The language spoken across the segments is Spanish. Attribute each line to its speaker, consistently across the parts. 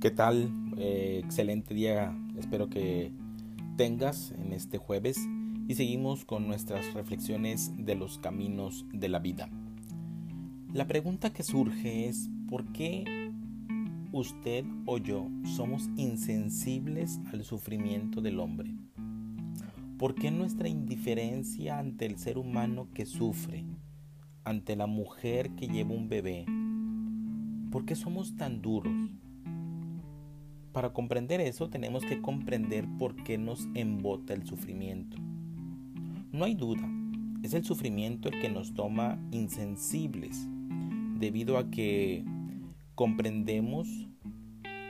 Speaker 1: ¿Qué tal? Eh, excelente día espero que tengas en este jueves y seguimos con nuestras reflexiones de los caminos de la vida. La pregunta que surge es ¿por qué usted o yo somos insensibles al sufrimiento del hombre? ¿Por qué nuestra indiferencia ante el ser humano que sufre, ante la mujer que lleva un bebé? ¿Por qué somos tan duros? Para comprender eso tenemos que comprender por qué nos embota el sufrimiento. No hay duda, es el sufrimiento el que nos toma insensibles, debido a que comprendemos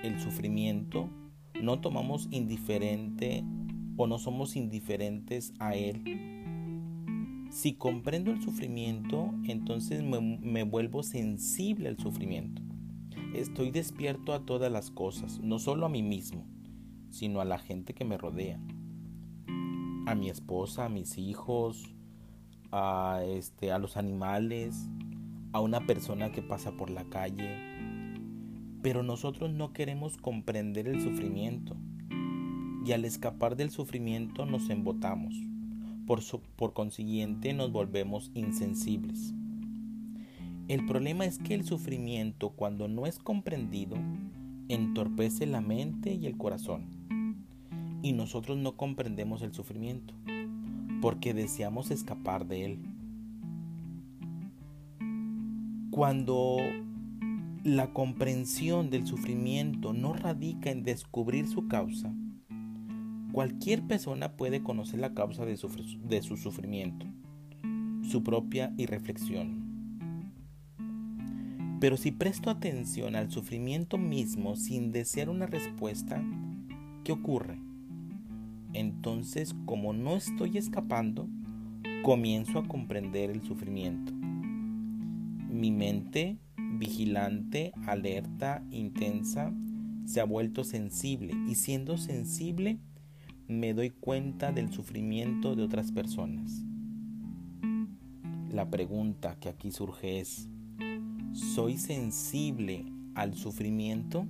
Speaker 1: el sufrimiento, no tomamos indiferente o no somos indiferentes a él. Si comprendo el sufrimiento, entonces me, vuelvo sensible al sufrimiento. Estoy despierto a todas las cosas, no solo a mí mismo, sino a la gente que me rodea. A mi esposa, a mis hijos, a, este, a los animales, a una persona que pasa por la calle. Pero nosotros no queremos comprender el sufrimiento y al escapar del sufrimiento nos embotamos. Por, por consiguiente nos volvemos insensibles. El problema es que el sufrimiento, cuando no es comprendido, entorpece la mente y el corazón. Y nosotros no comprendemos el sufrimiento, porque deseamos escapar de él. Cuando la comprensión del sufrimiento no radica en descubrir su causa, cualquier persona puede conocer la causa de su, sufrimiento, su propia irreflexión pero si presto atención al sufrimiento mismo sin desear una respuesta, ¿qué ocurre? Entonces, como no estoy escapando, comienzo a comprender el sufrimiento. Mi mente, vigilante, alerta, intensa, se ha vuelto sensible y siendo sensible me doy cuenta del sufrimiento de otras personas. La pregunta que aquí surge es, ¿Soy sensible al sufrimiento?